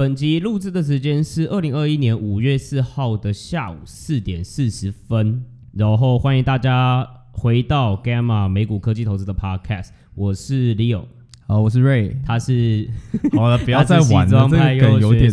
本集录制的时间是二零二一年五月四号的下午四点四十分，然后欢迎大家回到 Gamma 美股科技投资的 Podcast，我是 Leo，好，我是 Ray，他是好了，不要再玩了，这个梗有点，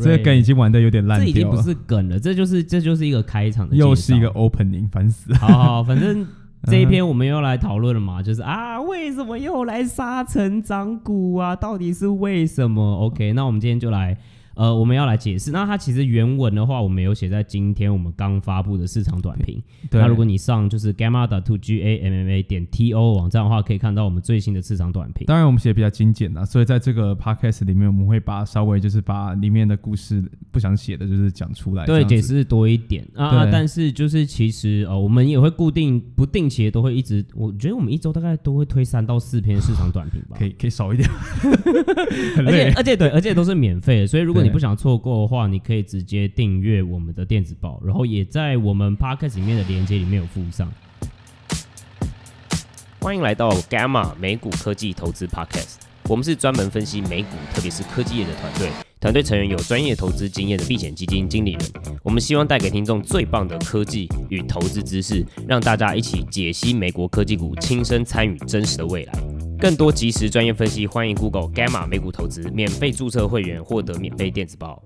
这个梗已经玩的有点烂掉了，这已经不是梗了，这就是这就是一个开场的，又是一个 Opening，烦死了，好，好，反正。这一篇我们又来讨论了嘛，就是啊，为什么又来杀成长股啊？到底是为什么？OK，那我们今天就来。呃，我们要来解释。那它其实原文的话，我们有写在今天我们刚发布的市场短评。那如果你上就是 gamma 的 to g a m m a 点 t o 网站的话，可以看到我们最新的市场短评。当然，我们写的比较精简啊，所以在这个 podcast 里面，我们会把稍微就是把里面的故事不想写的，就是讲出来。对，解释多一点啊。但是就是其实呃，我们也会固定不定期的都会一直，我觉得我们一周大概都会推三到四篇市场短评吧。可以可以少一点。而且而且对，而且都是免费的，所以如果你不想错过的话，你可以直接订阅我们的电子报，然后也在我们 Podcast 里面的链接里面有附上。欢迎来到 Gamma 美股科技投资 Podcast，我们是专门分析美股，特别是科技业的团队。团队成员有专业投资经验的避险基金经理人。我们希望带给听众最棒的科技与投资知识，让大家一起解析美国科技股，亲身参与真实的未来。更多及时专业分析，欢迎 Google Gamma 美股投资，免费注册会员，获得免费电子报。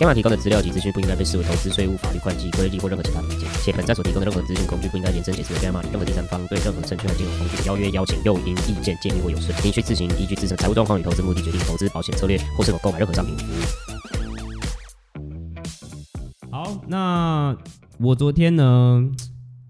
Gamma 提供的资料及资讯不应该被视为投资、税务、法律、会计、规例或任何其他意见，且本站所提供的任何资讯工具不应该延伸解释为 Gamma 任何第三方对任何证券和金融工具的邀约、邀请、诱因、意见、建议或有损，您需自行依据自身财务状况与投资目的决定投资保险策略或是否购买任何商品。好，那我昨天呢？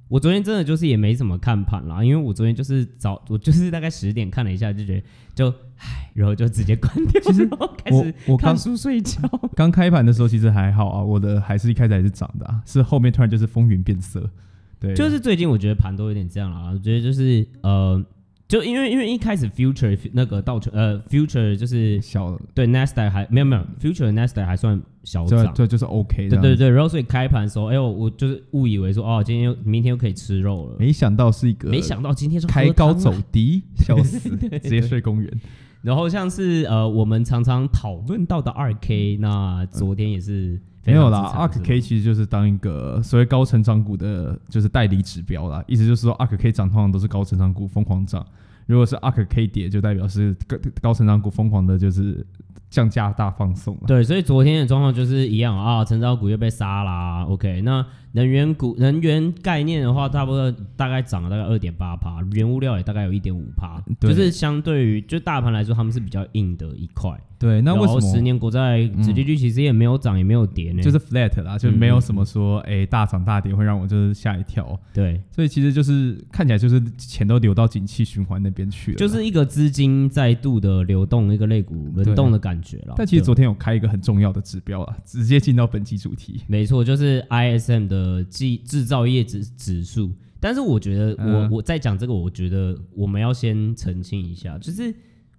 我昨天真的就是也没怎么看盘啦，因为我昨天就是早，我就是大概十点看了一下，就觉得就唉，然后就直接关掉。其实我开始我看书睡觉。刚开盘的时候其实还好啊，我的还是一开始还是涨的啊，是后面突然就是风云变色。对，就是最近我觉得盘都有点这样啊，我觉得就是呃。就因为因为一开始 future 那个道琼呃 future 就是小对 Nasdaq 还没有没有 future Nasdaq 还算小涨，对就是 OK 的。对对对，然后所以开盘的时候，哎呦，我就是误以为说哦，今天又明天又可以吃肉了，没想到是一个，没想到今天是开高走低，笑死，直接睡公园。然后像是呃我们常常讨论到的二 K，那昨天也是。嗯没有啦，ARK K 其实就是当一个所谓高成长股的，就是代理指标啦。意思就是说，ARK K 涨通常都是高成长股疯狂涨，如果是 ARK K 跌，就代表是高高成长股疯狂的，就是。降价大放送了，对，所以昨天的状况就是一样啊，成长股又被杀啦。OK，那能源股、能源概念的话，差不多大概涨了大概二点八趴，原物料也大概有一点五趴，就是相对于就大盘来说，他们是比较硬的一块。对，那为什么十年国债殖利率其实也没有涨也没有跌呢？就是 flat 啦，就没有什么说哎、欸、大涨大跌会让我就是吓一跳。对，所以其实就是看起来就是钱都流到景气循环那边去了，就是一个资金再度的流动，一个类股轮动的感觉了。但其实昨天有开一个很重要的指标啊，直接进到本期主题。没错，就是 ISM 的制制造业指指数。但是我觉得我，我、嗯、我在讲这个，我觉得我们要先澄清一下，就是。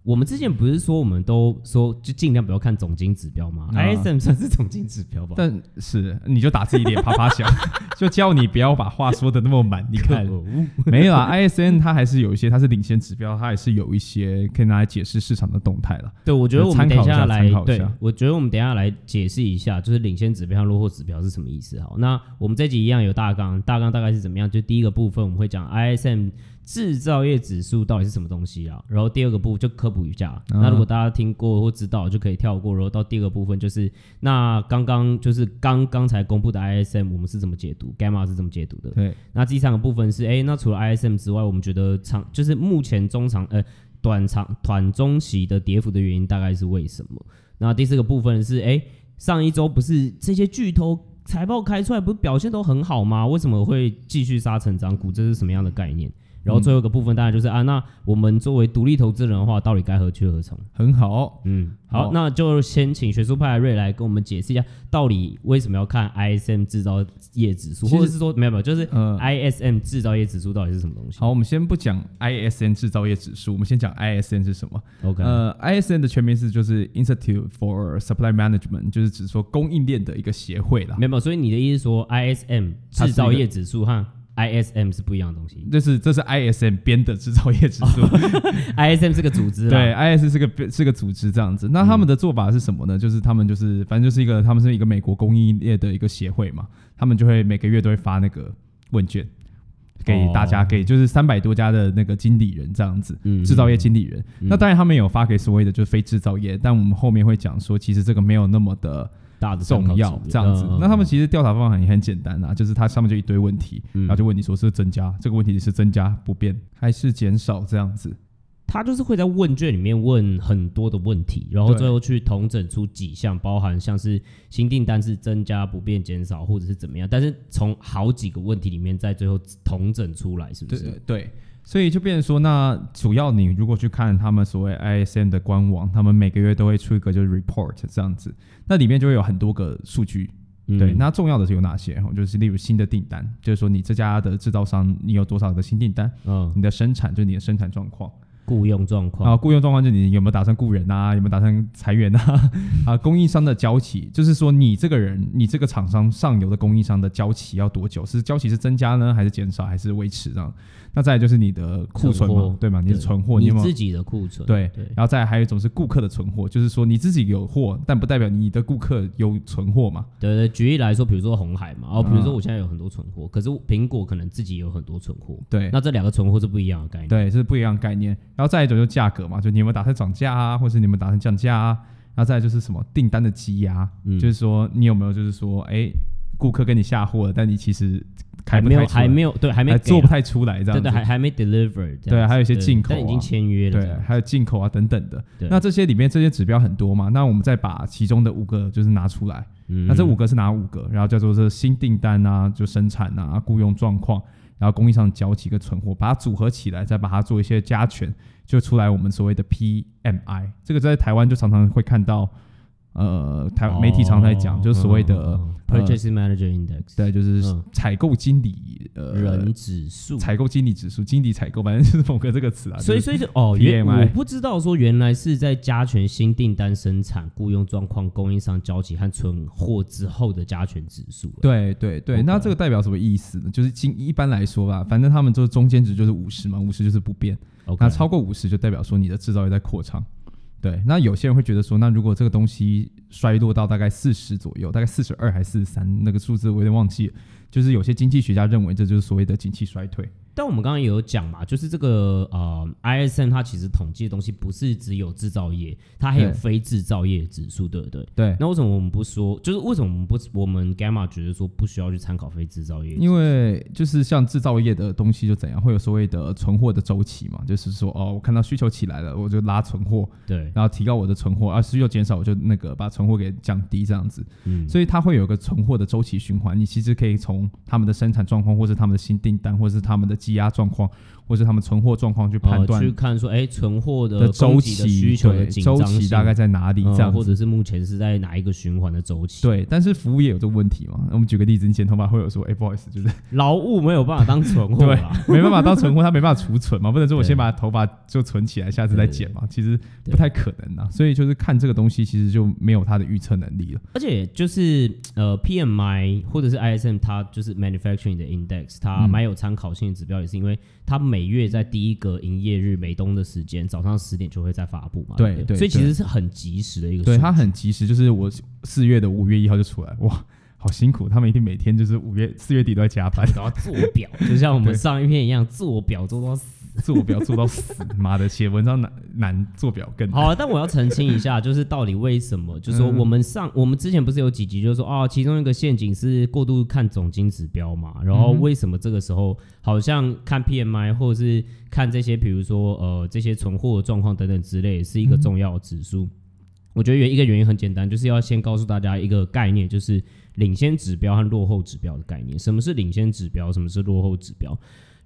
我们之前不是说我们都说就尽量不要看总经指标吗？ISM 算是总经指标吧？但是你就打自己脸啪啪响，就叫你不要把话说的那么满。你看，没有啊，ISM 它还是有一些，它是领先指标，它还是有一些可以拿来解释市场的动态了。对，我觉得我们等一下来，对，我觉得我们等一下来解释一下，就是领先指标和落后指标是什么意思。好，那我们这集一样有大纲，大纲大概是怎么样？就第一个部分我们会讲 ISM。制造业指数到底是什么东西啊？然后第二个部分就科普一下。嗯、那如果大家听过或知道，就可以跳过。然后到第二个部分就是，那刚刚就是刚刚才公布的 ISM，我们是怎么解读？Gamma 是怎么解读的？对。那第三个部分是，哎，那除了 ISM 之外，我们觉得长就是目前中长呃短长短中期的跌幅的原因大概是为什么？那第四个部分是，哎，上一周不是这些巨头财报开出来，不是表现都很好吗？为什么会继续杀成长股？这是什么样的概念？然后最后一个部分当然就是啊，那我们作为独立投资人的话，到底该何去何从？很好，嗯，好，好，那就先请学术派的瑞来跟我们解释一下，到底为什么要看 ISM 制造业指数，或者是说没有没有，就是 ISM 制造业指数到底是什么东西？好，我们先不讲 ISM 制造业指数，我们先讲 ISM 是什么？OK，呃，ISM 的全名是就是 Institute for Supply Management，就是指说供应链的一个协会啦。没有，所以你的意思是说 ISM 制造业指数哈？ISM 是不一样的东西。这是这是 ISM 编的制造业指数。哦、ISM 是个组织。对，ISM 是个是个组织这样子。那他们的做法是什么呢？嗯、就是他们就是反正就是一个他们是一个美国工艺业的一个协会嘛，他们就会每个月都会发那个问卷给大家，哦、给就是三百多家的那个经理人这样子，嗯，制造业经理人。嗯、那当然他们有发给所谓的就是非制造业，但我们后面会讲说，其实这个没有那么的。大的重要这样子，嗯、那他们其实调查方法也很简单啊，就是它上面就一堆问题，嗯、然后就问你说是增加这个问题是增加不变还是减少这样子，他就是会在问卷里面问很多的问题，然后最后去统整出几项，包含像是新订单是增加不变减少或者是怎么样，但是从好几个问题里面在最后统整出来，是不是？对，对。所以就变成说，那主要你如果去看他们所谓 ISM 的官网，他们每个月都会出一个就是 report 这样子，那里面就会有很多个数据，嗯、对，那重要的是有哪些？就是例如新的订单，就是说你这家的制造商你有多少的新订单，嗯，你的生产就是你的生产状况。雇佣状况啊，雇佣状况就你有没有打算雇人啊？有没有打算裁员啊？啊，供应商的交期，就是说你这个人，你这个厂商上游的供应商的交期要多久？是交期是增加呢，还是减少，还是维持这样？那再来就是你的库存嘛，对吗？你的存货，你自己的库存，对对。然后再来还有一种是顾客的存货，就是说你自己有货，但不代表你的顾客有存货嘛。对对，举例来说，比如说红海嘛，哦，比如说我现在有很多存货，可是苹果可能自己有很多存货，对。那这两个存货是不一样的概念，对，是不一样的概念。然后再一种就是价格。嘛，就你有没有打算涨价啊，或是你们打算降价啊？然后再来就是什么订单的积压，嗯、就是说你有没有就是说，哎、欸，顾客跟你下货了，但你其实还没有，还没有，对，还没做不太出来这样子，对，对，还还没 deliver，对，还有一些进口、啊，但已经签约了，对，还有进口啊等等的。那这些里面这些指标很多嘛，那我们再把其中的五个就是拿出来，嗯、那这五个是哪五个？然后叫做是新订单啊，就生产啊，雇佣状况。然后供应商交几个存货，把它组合起来，再把它做一些加权，就出来我们所谓的 PMI。这个在台湾就常常会看到。呃，台媒体常在讲，就是所谓的 Purchasing Manager Index，对，就是采购经理呃人指数，采购经理指数，经理采购，反正就是某个这个词啊。所以，所以哦，原我不知道说原来是在加权新订单生产、雇佣状况、供应商交期和存货之后的加权指数。对对对，那这个代表什么意思呢？就是经一般来说吧，反正他们就是中间值就是五十嘛，五十就是不变。那超过五十就代表说你的制造业在扩张。对，那有些人会觉得说，那如果这个东西衰落到大概四十左右，大概四十二还是四十三，那个数字我有点忘记了，就是有些经济学家认为这就是所谓的景气衰退。但我们刚刚也有讲嘛，就是这个呃，ISM 它其实统计的东西不是只有制造业，它还有非制造业指数，对不对？对。那为什么我们不说？就是为什么我们不我们 Gamma 觉得说不需要去参考非制造业？因为就是像制造业的东西就怎样，会有所谓的存货的周期嘛，就是说哦，我看到需求起来了，我就拉存货，对，然后提高我的存货，而需求减少，我就那个把存货给降低这样子。嗯。所以它会有一个存货的周期循环，你其实可以从他们的生产状况，或是他们的新订单，或是他们的积压状况，或者他们存货状况去判断、去看说，哎、存货的周期需求的周期大概在哪里？这样、或者是目前是在哪一个循环的周期？对，但是服务业有这个问题嘛？我们举个例子，你剪头发会有说，哎、不好意思，就是劳务没有办法当存货，对，没办法当存货，它没办法储存嘛，不能说我先把头发就存起来，下次再剪嘛，其实不太可能啊。所以就是看这个东西，其实就没有它的预测能力了。而且就是呃，PMI 或者是 ISM，它就是 Manufacturing 的 Index，它蛮有参考性的指标，也是因为。它每月在第一个营业日美东的时间早上十点就会再发布嘛？对对，对，所以其实是很及时的一个。对，它很及时，就是我四月的五月一号就出来，哇，好辛苦，他们一定每天就是五月四月底都在加班，都要做表，就像我们上一篇一样，做表做到死。做表做到死，妈的，写文章难难，做表更难。好，但我要澄清一下，就是到底为什么？就是说我们上我们之前不是有几集，就是说哦，其中一个陷阱是过度看总经指标嘛。然后为什么这个时候好像看 PMI 或者是看这些，比如说呃这些存货的状况等等之类，是一个重要指数？我觉得原一个原因很简单，就是要先告诉大家一个概念，就是领先指标和落后指标的概念。什么是领先指标？什么是落后指标？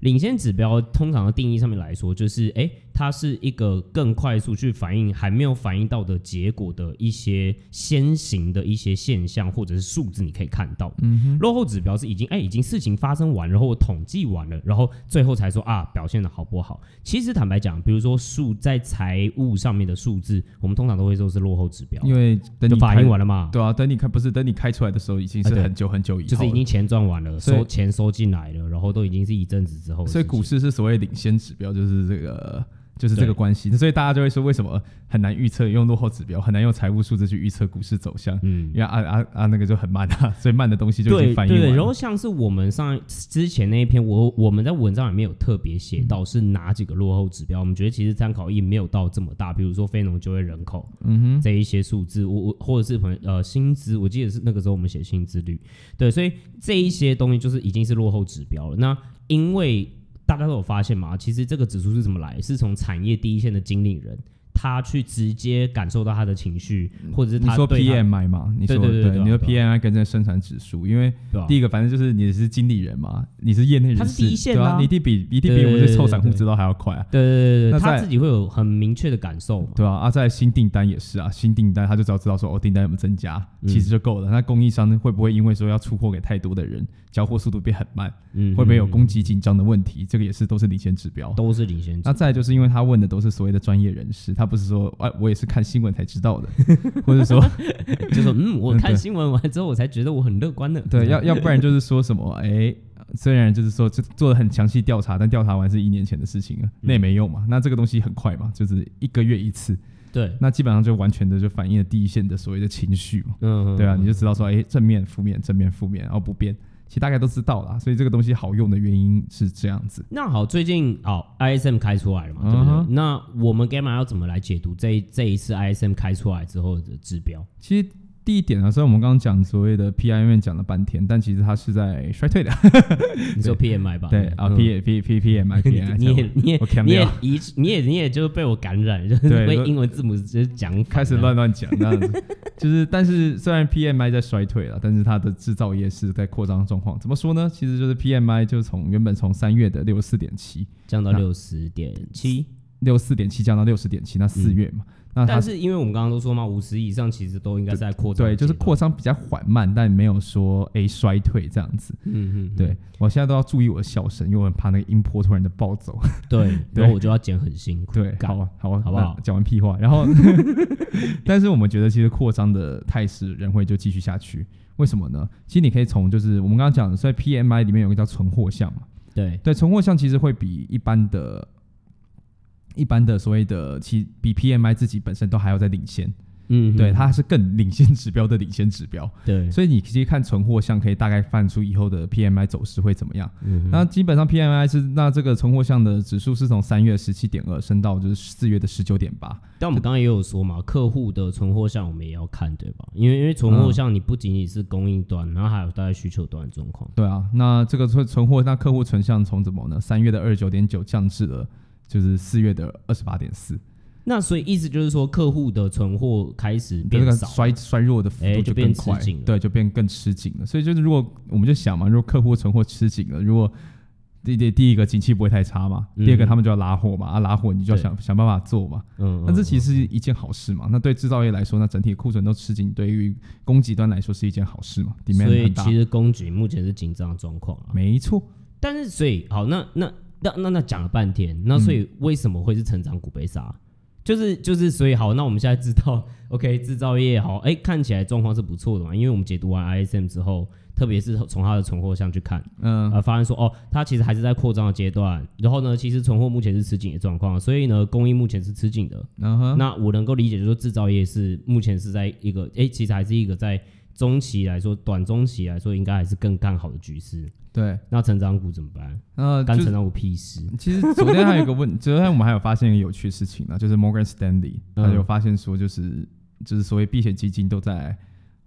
领先指标通常的定义上面来说，就是诶，它是一个更快速去反应还没有反应到的结果的一些先行的一些现象或者是数字，你可以看到。嗯哼，落后指标是已经哎、欸、已经事情发生完，然后我统计完了，然后最后才说啊表现的好不好。其实坦白讲，比如说数在财务上面的数字，我们通常都会说是落后指标，因为等你反应完了嘛。对啊，等你开不是等你开出来的时候已经是很久很久以后，就是已经钱赚完了，收钱收进来了，然后都已经是一阵子之后。所以股市是所谓领先指标，就是这个。就是这个关系，所以大家就会说，为什么很难预测？用落后指标很难用财务数字去预测股市走向，嗯，因为啊啊啊那个就很慢啊，所以慢的东西就已经反应完了。对，对，然后像是我们上之前那一篇，我我们在文章里面有特别写到是哪几个落后指标，我们觉得其实参考意义没有到这么大。比如说非农就业人口，嗯哼，这一些数字，我我或者是朋呃薪资，我记得是那个时候我们写薪资率，对，所以这一些东西就是已经是落后指标了。那因为大家都有发现吗？其实这个指数是怎么来？是从产业第一线的经理人。他去直接感受到他的情绪，或者是他你说 PMI 嘛？你说对，对，对，你说 PMI 跟这生产指数，因为第一个反正就是你是经理人嘛，你是业内人士，他是第一线啊，你一定比一定比我们这臭散户知道还要快啊。对对对对，他自己会有很明确的感受，对啊，啊，在新订单也是啊，新订单他就只要知道说哦，订单有没有增加，其实就够了。那供应商会不会因为说要出货给太多的人，交货速度变很慢？嗯，会不会有供给紧张的问题？这个也是都是领先指标，都是领先。那再就是因为他问的都是所谓的专业人士，他不是说哎。我也是看新闻才知道的，或者说，就说嗯，我看新闻完之后，我才觉得我很乐观的。对，要要 不然就是说什么，哎、欸，虽然就是说做做了很详细调查，但调查完是一年前的事情了，那也没用嘛。那这个东西很快嘛，就是一个月一次。对，那基本上就完全的就反映了第一线的所谓的情绪嘛。嗯，对啊，你就知道说，哎、欸，正面、负面、正面、负面，然后不变。其实大概都知道啦，所以这个东西好用的原因是这样子。那好，最近哦，ISM 开出来了嘛，对不对？嗯、那我们 Gamma 要怎么来解读这这一次 ISM 开出来之后的指标？其实。第一点啊，虽然我们刚刚讲所谓的 PMI 讲了半天，但其实它是在衰退的。你说 PMI 吧？对啊，P P P P M I P M I。你也你也你也一你也你也就是被我感染，就是被英文字母直接讲开始乱乱讲那样子。就是，但是虽然 PMI 在衰退了，但是它的制造业是在扩张状况。怎么说呢？其实就是 PMI 就从原本从三月的六十四点七降到六十点七，六十四点七降到六十点七，那四月嘛。那但是因为我们刚刚都说嘛，五十以上其实都应该在扩张，对，就是扩张比较缓慢，但没有说诶、欸、衰退这样子。嗯嗯，对我现在都要注意我的笑声，因为我很怕那个音波突然的暴走。对，然后我就要剪很辛苦。对，好，好，好不好？讲完屁话，然后，但是我们觉得其实扩张的态势仍会就继续下去。为什么呢？其实你可以从就是我们刚刚讲的，所以 PMI 里面有个叫存货项嘛。对对，存货项其实会比一般的。一般的所谓的其比 PMI 自己本身都还要再领先，嗯，对，它是更领先指标的领先指标，对，所以你其实看存货项可以大概看出以后的 PMI 走势会怎么样。嗯，那基本上 PMI 是那这个存货项的指数是从三月十七点二升到就是四月的十九点八。但我们刚刚也有说嘛，客户的存货项我们也要看，对吧？因为因为存货项你不仅仅是供应端，然后还有大概需求端的状况。对啊，那这个存存货那客户存项从怎么呢？三月的二十九点九降至了。就是四月的二十八点四，那所以意思就是说，客户的存货开始变少，衰衰弱的幅度就更快，欸、对，就变更吃紧了。所以就是如果我们就想嘛，如果客户存货吃紧了，如果第第第一个景气不会太差嘛，嗯、第二个他们就要拉货嘛，啊拉货你就要想想办法做嘛，嗯，那这其实是一件好事嘛。那对制造业来说，那整体库存都吃紧，对于供给端来说是一件好事嘛。所以其实供给目前是紧张的状况啊，没错。但是所以好，那那。那那那讲了半天，那所以为什么会是成长股被杀？嗯、就是就是所以好，那我们现在知道，OK，制造业好，哎、欸，看起来状况是不错的嘛。因为我们解读完 ISM 之后，特别是从它的存货项去看，嗯，呃，发现说哦，它其实还是在扩张的阶段。然后呢，其实存货目前是吃紧的状况，所以呢，供应目前是吃紧的。嗯哼，那我能够理解，就是说制造业是目前是在一个，哎、欸，其实还是一个在。中期来说，短中期来说，应该还是更看好的局势。对，那成长股怎么办？呃，干成长股屁事。其实昨天还有一个问，昨天我们还有发现一个有趣的事情呢，就是 Morgan Stanley 他有发现说，就是、嗯、就是所谓避险基金都在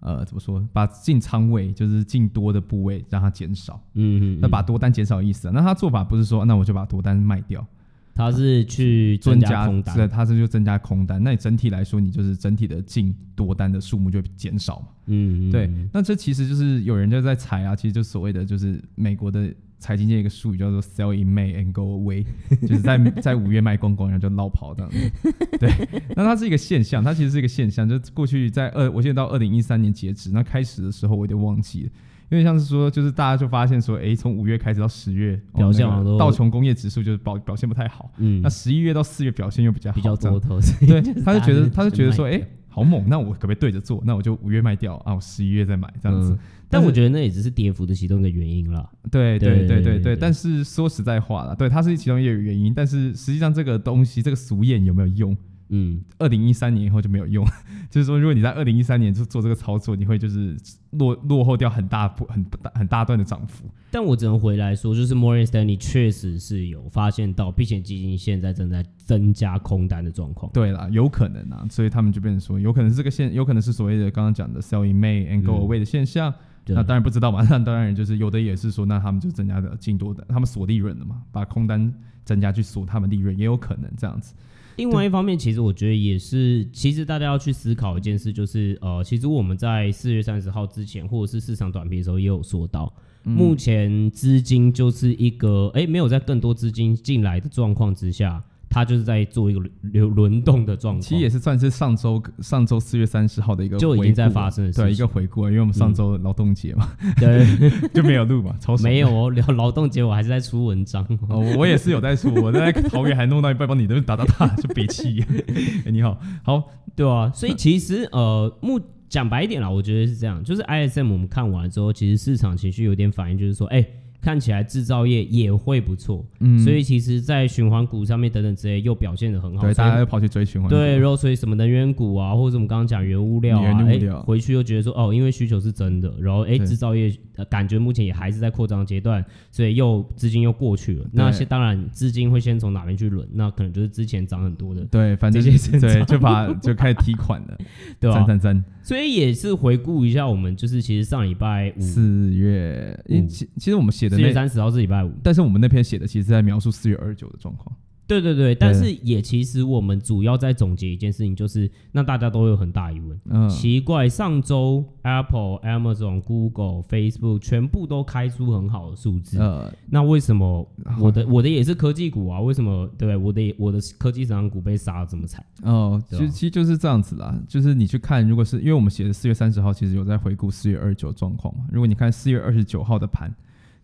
呃怎么说，把进仓位就是进多的部位让它减少。嗯嗯，那把多单减少的意思啊？那他做法不是说，那我就把多单卖掉。它是去增加空单，对，它是就增加空单。那你整体来说，你就是整体的净多单的数目就会减少嘛。嗯，对。那这其实就是有人就在猜啊，其实就所谓的就是美国的财经界一个术语叫做 “sell in May and go away”，就是在 在五月卖光光，然后就落跑这样子。对，那它是一个现象，它其实是一个现象，就过去在二，我记得到二零一三年截止，那开始的时候我有点忘记了。因为像是说，就是大家就发现说，哎，从五月开始到十月，表现好多，道琼工业指数就是表表现不太好。嗯，那十一月到四月表现又比较好，比较多头。对，他就觉得，他就觉得说，哎，好猛，那我可不可以对着做？那我就五月卖掉啊，我十一月再买这样子。但我觉得那也只是跌幅的其中一个原因了。对对对对对。但是说实在话了，对，它是其中一个原因。但是实际上这个东西，这个俗谚有没有用？嗯，二零一三年以后就没有用，就是说，如果你在二零一三年就做这个操作，你会就是落落后掉很大很大很大段的涨幅。但我只能回来说，就是 Morgan Stanley 确实是有发现到避险基金现在正在增加空单的状况。对啦，有可能啊，所以他们就变成说，有可能是这个现，有可能是所谓的刚刚讲的 sell in May and go away 的现象。嗯、那当然不知道嘛，那当然就是有的也是说，那他们就增加的进多的，他们锁利润了嘛，把空单增加去锁他们利润，也有可能这样子。另外一方面，其实我觉得也是，其实大家要去思考一件事，就是呃，其实我们在四月三十号之前，或者是市场短评的时候，也有说到，目前资金就是一个哎，没有在更多资金进来的状况之下。它就是在做一个流轮动的状况，其实也是算是上周上周四月三十号的一个就已经在发生的事情，对一个回顾，因为我们上周劳动节嘛，对，就没有录嘛，超没有哦，聊劳动节我还是在出文章，哦，我也是有在出，我在桃园还弄到一半，帮你那边打打打，就别气，哎，你好，好，对啊，所以其实呃，目讲白一点啦，我觉得是这样，就是 ISM 我们看完之后，其实市场情绪有点反应，就是说，哎。看起来制造业也会不错，嗯，所以其实，在循环股上面等等之类又表现的很好，对，大家又跑去追循环，对，然后所以什么能源股啊，或者我们刚刚讲原物料啊，哎、欸，回去又觉得说，哦，因为需求是真的，然后哎，制、欸、造业感觉目前也还是在扩张阶段，所以又资金又过去了。那些当然资金会先从哪边去轮？那可能就是之前涨很多的，对，反正对，就把就开始提款了，对吧？三三三。所以也是回顾一下，我们就是其实上礼拜五四月，其其实我们写的四月三十号是礼拜五，但是我们那篇写的其实是在描述四月二十九的状况。对对对，但是也其实我们主要在总结一件事情，就是那大家都有很大疑问。嗯，奇怪，上周 Apple、Amazon、Google、Facebook 全部都开出很好的数字，呃，那为什么我的我的也是科技股啊？为什么对我的我的科技成长股被杀的这么惨？哦，其实其实就是这样子啦，就是你去看，如果是因为我们写的四月三十号，其实有在回顾四月二十九状况嘛。如果你看四月二十九号的盘，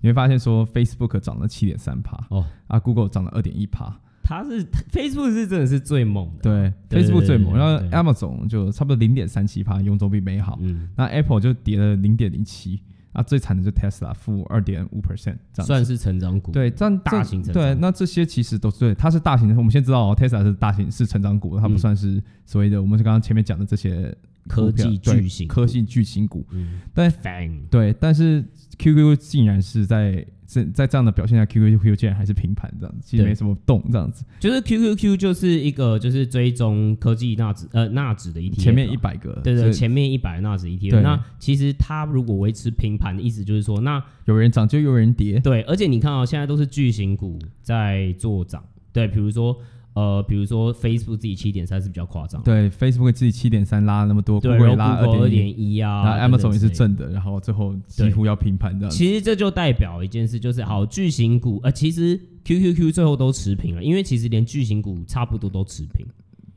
你会发现说 Facebook 涨了七点三趴，哦，啊，Google 涨了二点一趴。它是 Facebook 是真的是最猛的，对，对，Facebook 最猛，然后 Amazon 就差不多零点三七趴，用总比美好，嗯，那 Apple 就跌了零点零七，啊，最惨的就 Tesla 负二点五 percent，算是成长股，对，但大型成长，对，那这些其实都是对，它是大型的，我们先知道哦，Tesla 是大型是成长股，它不算是所谓的我们是刚刚前面讲的这些科技巨型科技巨型股，嗯，但对，但是 QQ 竟然是在。在在这样的表现下，QQQ 竟然还是平盘这样子，其实没什么动这样子。就是 QQQ 就是一个就是追踪科技纳指呃纳指的 ETF，前面一百个，对对，前面一百纳指 ETF。那其实它如果维持平盘的意思就是说，那有人涨就有人跌。对，而且你看啊、喔，现在都是巨型股在做涨，对，比如说。呃，比如说 Facebook 自己七点三是比较夸张，对，Facebook 自己七点三拉那么多，对，然后 Google 二点一啊，那 Amazon 也是正的，然后最后几乎要平盘的。其实这就代表一件事，就是好巨型股，呃，其实 QQQ 最后都持平了，因为其实连巨型股差不多都持平。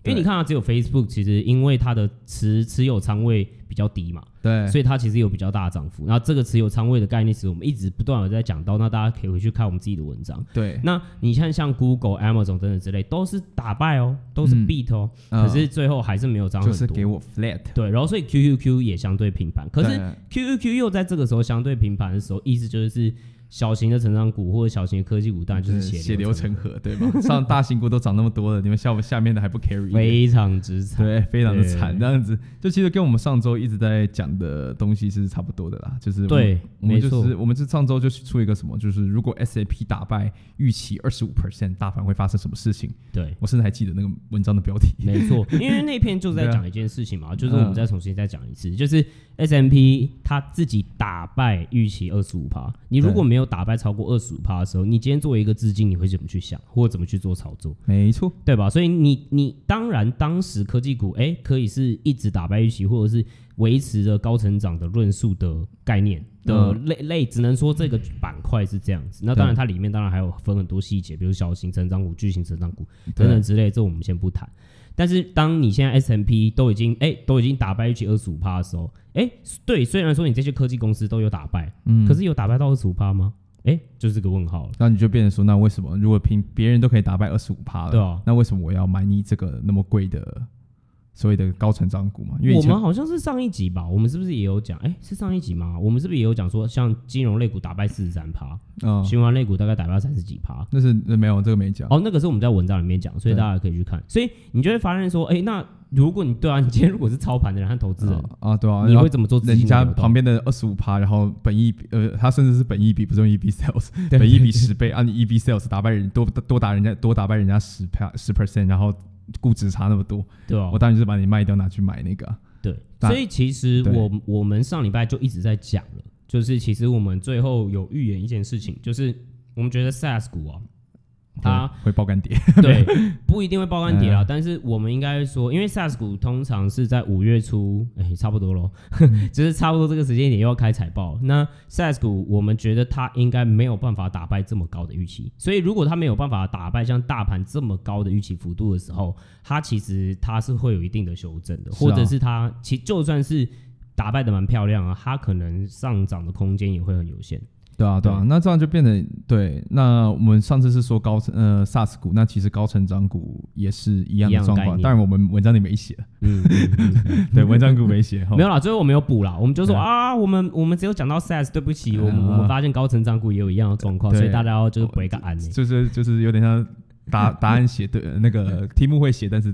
因为你看啊，只有 Facebook 其实因为它的持持有仓位比较低嘛，对，所以它其实有比较大的涨幅。那这个持有仓位的概念，其实我们一直不断有在讲到，那大家可以回去看我们自己的文章。对，那你看像 Google、Amazon 等等之类，都是打败哦，都是 beat 哦，嗯、可是最后还是没有涨很多。就是给我 flat。对，然后所以 QQQ 也相对平盘，可是 QQQ 又在这个时候相对平盘的时候，意思就是。小型的成长股或者小型的科技股，当然就是血流成河，对吗？上大型股都涨那么多了，你们下下面的还不 carry，非常之惨，对，非常的惨，这样子，就其实跟我们上周一直在讲的东西是差不多的啦，就是对，我们就是我们是上周就出一个什么，就是如果 S A P 打败预期二十五 percent，大盘会发生什么事情？对，我甚至还记得那个文章的标题，没错，因为那篇就是在讲一件事情嘛，就是我们再重新再讲一次，就是 S M P 它自己打败预期二十五。趴，你如果没有。有打败超过二十五趴的时候，你今天作为一个资金，你会怎么去想，或者怎么去做操作？没错，对吧？所以你你当然当时科技股哎、欸，可以是一直打败预期，或者是维持着高成长的论述的概念的类、嗯、类，只能说这个板块是这样子。那当然它里面当然还有分很多细节，比如小型成长股、巨型成长股等等之类，这我们先不谈。但是当你现在 S M P 都已经哎、欸、都已经打败预期二十五趴的时候，哎、欸，对，虽然说你这些科技公司都有打败，嗯，可是有打败到二十五趴吗？哎、欸，就是这个问号了。那你就变成说，那为什么如果凭别人都可以打败二十五趴了，对啊，那为什么我要买你这个那么贵的？所谓的高成长股嘛，因为我们好像是上一集吧，我们是不是也有讲？哎、欸，是上一集吗？我们是不是也有讲说，像金融类股打败四十三趴，嗯，循环类股大概打败三十几趴？那是那没有这个没讲。哦，那个是我们在文章里面讲，所以大家可以去看。所以你就会发现说，哎、欸，那如果你对啊，你今天如果是操盘的人和投资人、嗯、啊，对啊，你会怎么做？人家旁边的二十五趴，然后本益呃，他甚至是本益比，不是用 EB sales，本益比十倍，按你 EB sales 打败人多多打人家多打败人家十趴十 percent，然后。估值差那么多，对啊，我当然就是把你卖掉，拿去买那个。对，所以其实我我们上礼拜就一直在讲了，就是其实我们最后有预言一件事情，就是我们觉得 SaaS 股啊。它会爆干跌，对，不一定会爆干跌啊。但是我们应该说，因为 SaaS 股通常是在五月初，哎、欸，差不多咯，就是差不多这个时间点又要开财报。那 SaaS 股，我们觉得它应该没有办法打败这么高的预期。所以，如果它没有办法打败像大盘这么高的预期幅度的时候，它其实它是会有一定的修正的，或者是它其就算是打败的蛮漂亮啊，它可能上涨的空间也会很有限。对啊，对啊，那这样就变得对。那我们上次是说高成呃 SaaS 股，那其实高成长股也是一样的状况。当然我们文章里没写，嗯，对，文章股没写，没有啦，最后我们有补啦。我们就说啊，我们我们只有讲到 SaaS，对不起，我们我们发现高成长股也有一样的状况，所以大家要就是回个案，就是就是有点像答 答案写对那个题目会写，但是。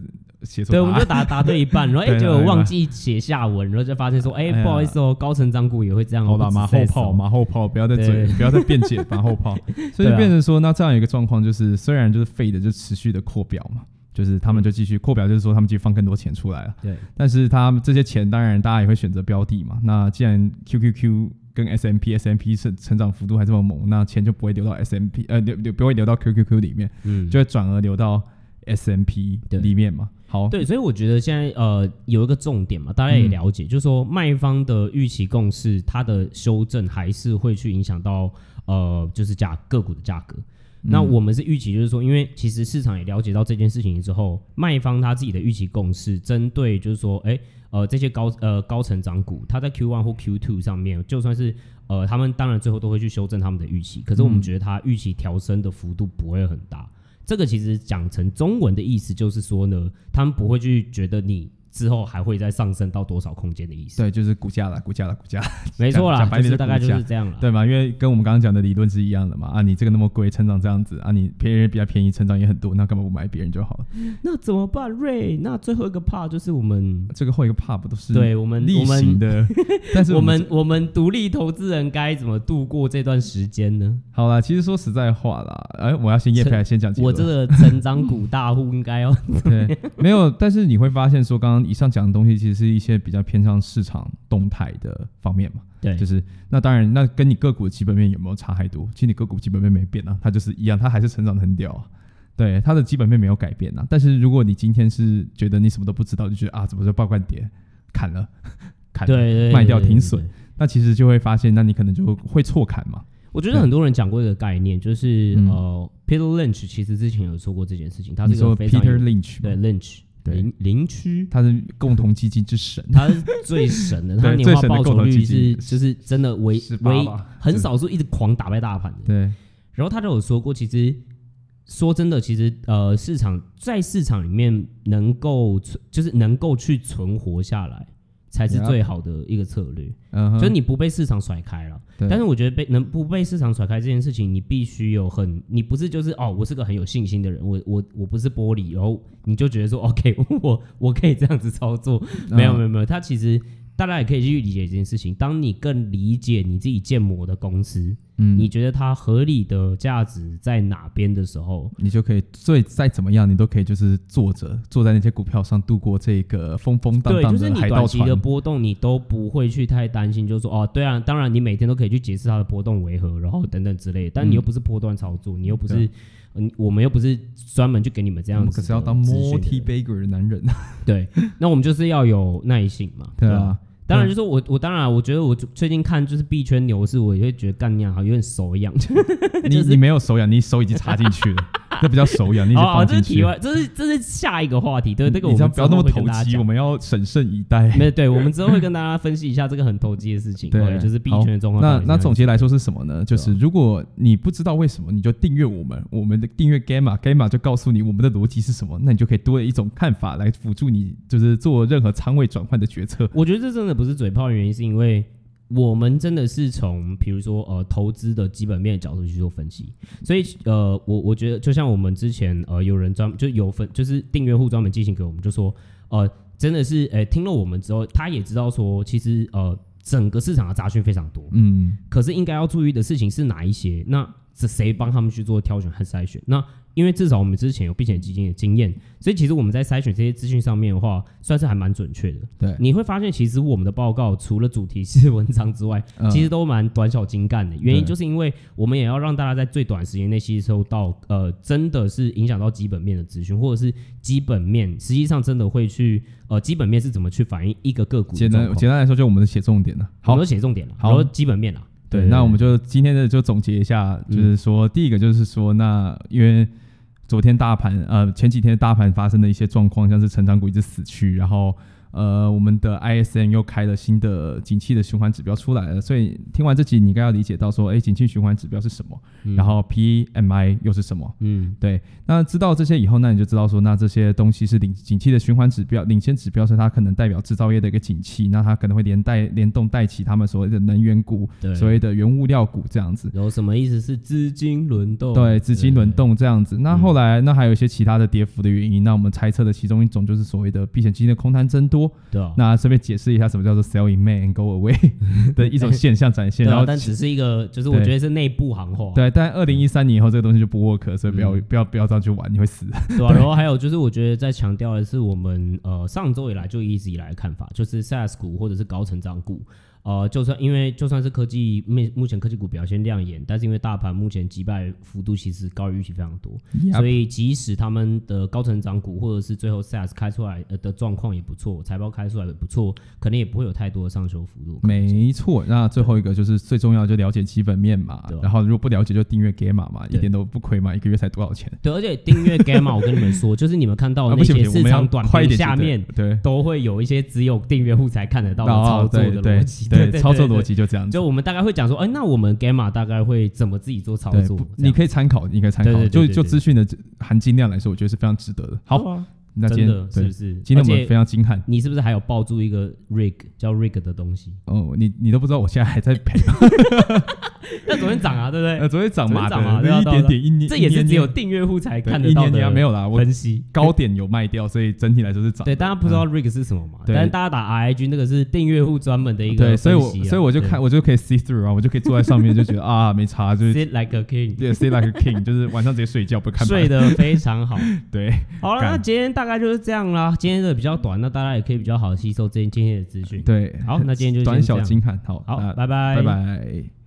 对，我们就答答对一半，然后哎，就忘记写下文，然后就发现说，哎，不好意思哦，高层长股也会这样。好吧，马后炮，马后炮，不要再嘴，不要再辩解，马后炮。所以就变成说，那这样一个状况就是，虽然就是废的就持续的扩表嘛，就是他们就继续扩表，就是说他们继续放更多钱出来了。对，但是他们这些钱，当然大家也会选择标的嘛。那既然 QQQ 跟 SMP SMP 成成长幅度还这么猛，那钱就不会流到 SMP，呃，流流不会流到 QQQ 里面，嗯，就会转而流到 SMP 里面嘛。好，对，所以我觉得现在呃有一个重点嘛，大家也了解，嗯、就是说卖方的预期共识，它的修正还是会去影响到呃就是价个股的价格。嗯、那我们是预期，就是说，因为其实市场也了解到这件事情之后，卖方他自己的预期共识，针对就是说，哎呃这些高呃高成长股，它在 Q one 或 Q two 上面，就算是呃他们当然最后都会去修正他们的预期，可是我们觉得它预期调升的幅度不会很大。这个其实讲成中文的意思就是说呢，他们不会去觉得你。之后还会再上升到多少空间的意思？对，就是股价了，股价了，股价。没错啦，讲白点大概就是这样了，对吗？因为跟我们刚刚讲的理论是一样的嘛。啊，你这个那么贵，成长这样子啊，你别人比较便宜，成长也很多，那干嘛不买别人就好了？那怎么办，瑞？那最后一个 part 就是我们这个后一个 part 不都是对我们例行的？但是我们我们独立投资人该怎么度过这段时间呢？好啦，其实说实在话啦，哎，我要先叶佩，先讲。我这个成长股大户应该要 对，没有，但是你会发现说，刚刚以上讲的东西。其实是一些比较偏向市场动态的方面嘛，对，就是那当然，那跟你个股的基本面有没有差太多？其实你个股基本面没变啊，它就是一样，它还是成长的很屌啊，对，它的基本面没有改变啊。但是如果你今天是觉得你什么都不知道，就觉得啊，怎么就爆罐跌，砍了，砍了，对，卖掉停损，那其实就会发现，那你可能就会错砍嘛。我觉得很多人讲过一个概念，就是呃，Peter Lynch 其实之前有说过这件事情，他是说 Peter Lynch，对 Lynch。林林区，他是共同基金之神，他是最神的，他年化报酬率是就是真的唯唯很少数一直狂打败大盘的。对，然后他就有说过，其实说真的，其实呃，市场在市场里面能够存，就是能够去存活下来。才是最好的一个策略，嗯，就是你不被市场甩开了。但是我觉得被能不被市场甩开这件事情，你必须有很，你不是就是哦，我是个很有信心的人，我我我不是玻璃，然后你就觉得说 OK，我我可以这样子操作。没有没有没有，他其实大家也可以去理解这件事情。当你更理解你自己建模的公司，嗯，你觉得它合理的价值在哪边的时候，你就可以最再怎么样，你都可以就是坐着坐在那些股票上度过这个风风荡荡的海盗船。对，就是你短期的波动，你都不会去太担心，就是说哦，对啊，当然你每天都可以去解释它的波动为何，然后等等之类的。但你又不是波段操作，嗯、你又不是，嗯，我们又不是专门去给你们这样子。我们可是要当 multi bagger 的男人。对，那我们就是要有耐性嘛。对啊。当然，就是我，我当然，我觉得我最近看就是币圈牛市，我也会觉得干娘好有点手痒。你你没有手痒，你手已经插进去了，那比较手痒，你已经放进去了。这是这是下一个话题，对这个我们不要那么投机，我们要审慎以待。没对，我们之后会跟大家 分析一下这个很投机的事情。对，就是币圈的状况。那那总结来说是什么呢？就是如果你不知道为什么，你就订阅我们，我们的订阅 Gamma，Gamma 就告诉你我们的逻辑是什么，那你就可以多了一种看法来辅助你，就是做任何仓位转换的决策。我觉得这真的不是嘴炮的原因。是因为我们真的是从，比如说呃，投资的基本面的角度去做分析，所以呃，我我觉得就像我们之前呃，有人专就有分，就是订阅户专门寄信给我们，就说呃，真的是呃，听了我们之后，他也知道说，其实呃，整个市场的杂讯非常多，嗯，可是应该要注意的事情是哪一些？那是谁帮他们去做挑选和筛选？那因为至少我们之前有避险基金的经验，所以其实我们在筛选这些资讯上面的话，算是还蛮准确的。对，你会发现其实我们的报告除了主题是文章之外，嗯、其实都蛮短小精干的。原因就是因为我们也要让大家在最短时间内吸收到，呃，真的是影响到基本面的资讯，或者是基本面实际上真的会去，呃，基本面是怎么去反映一个个股。简单简单来说，就我们的写重点了。好，我们写重点了。好，基本面了。对，那我们就今天的就总结一下，就是说，嗯、第一个就是说，那因为。昨天大盘，呃，前几天大盘发生的一些状况，像是成长股一直死去，然后。呃，我们的 ISM 又开了新的景气的循环指标出来了，所以听完这集，你应该要理解到说，哎，景气循环指标是什么？嗯、然后 PMI 又是什么？嗯，对。那知道这些以后，那你就知道说，那这些东西是领景气的循环指标，领先指标是它可能代表制造业的一个景气，那它可能会连带联动带起他们所谓的能源股，对所谓的原物料股这样子。有什么意思？是资金轮动？对，资金轮动这样子。那后来，嗯、那还有一些其他的跌幅的原因，那我们猜测的其中一种就是所谓的避险基金的空单增多。对啊，那顺便解释一下什么叫做 sell in May and go away 的一种现象展现，然后但只是一个，就是我觉得是内部行话。对，但二零一三年以后这个东西就不 work，所以不要不要不要这样去玩，你会死。对，然后还有就是我觉得在强调的是我们呃上周以来就一直以来的看法，就是 SaaS 股或者是高成长股。呃，就算因为就算是科技目目前科技股表现亮眼，但是因为大盘目前击败幅度其实高于预期非常多，Yep. 所以即使他们的高成长股或者是最后 SaaS 开出来的状况也不错，财报开出来也不错，可能也不会有太多的上修幅度。没错，那最后一个就是最重要就了解基本面嘛，然后如果不了解就订阅 Gamma 嘛，一点都不亏嘛，一个月才多少钱？对，而且订阅 Gamma 我跟你们说，就是你们看到的那 些市场短评下面，对，都会有一些只有订阅户才看得到的操作的逻辑，对，操作逻辑。就这样子，就我们大概会讲说，哎，那我们 Gamma 大概会怎么自己做操作？你可以参考，你可以参考。就就资讯的含金量来说，我觉得是非常值得的。好。那今天是不是？今天我们非常惊叹。你是不是还有抱住一个 rig 叫 rig 的东西？哦，你你都不知道，我现在还在赔。那昨天涨啊，对不对？呃昨天涨嘛，涨嘛，一点点一年，这也是只有订阅户才看得到的。没有啦，我分析高点有卖掉，所以整体来说是涨。对，大家不知道 rig 是什么嘛？但是大家打 RIG 那个是订阅户专门的一个。对，所以我所以我就看我就可以 see through 啊，我就可以坐在上面就觉得 啊没差，就是 sit like a king，对，sit like a king，就是晚上直接睡觉不看。睡得非常好。对，好了，那今天大概就是这样啦。今天的比较短，那大家也可以比较好吸收这今天的资讯。对，好，那今天就短小精悍，好，好，拜拜，拜拜。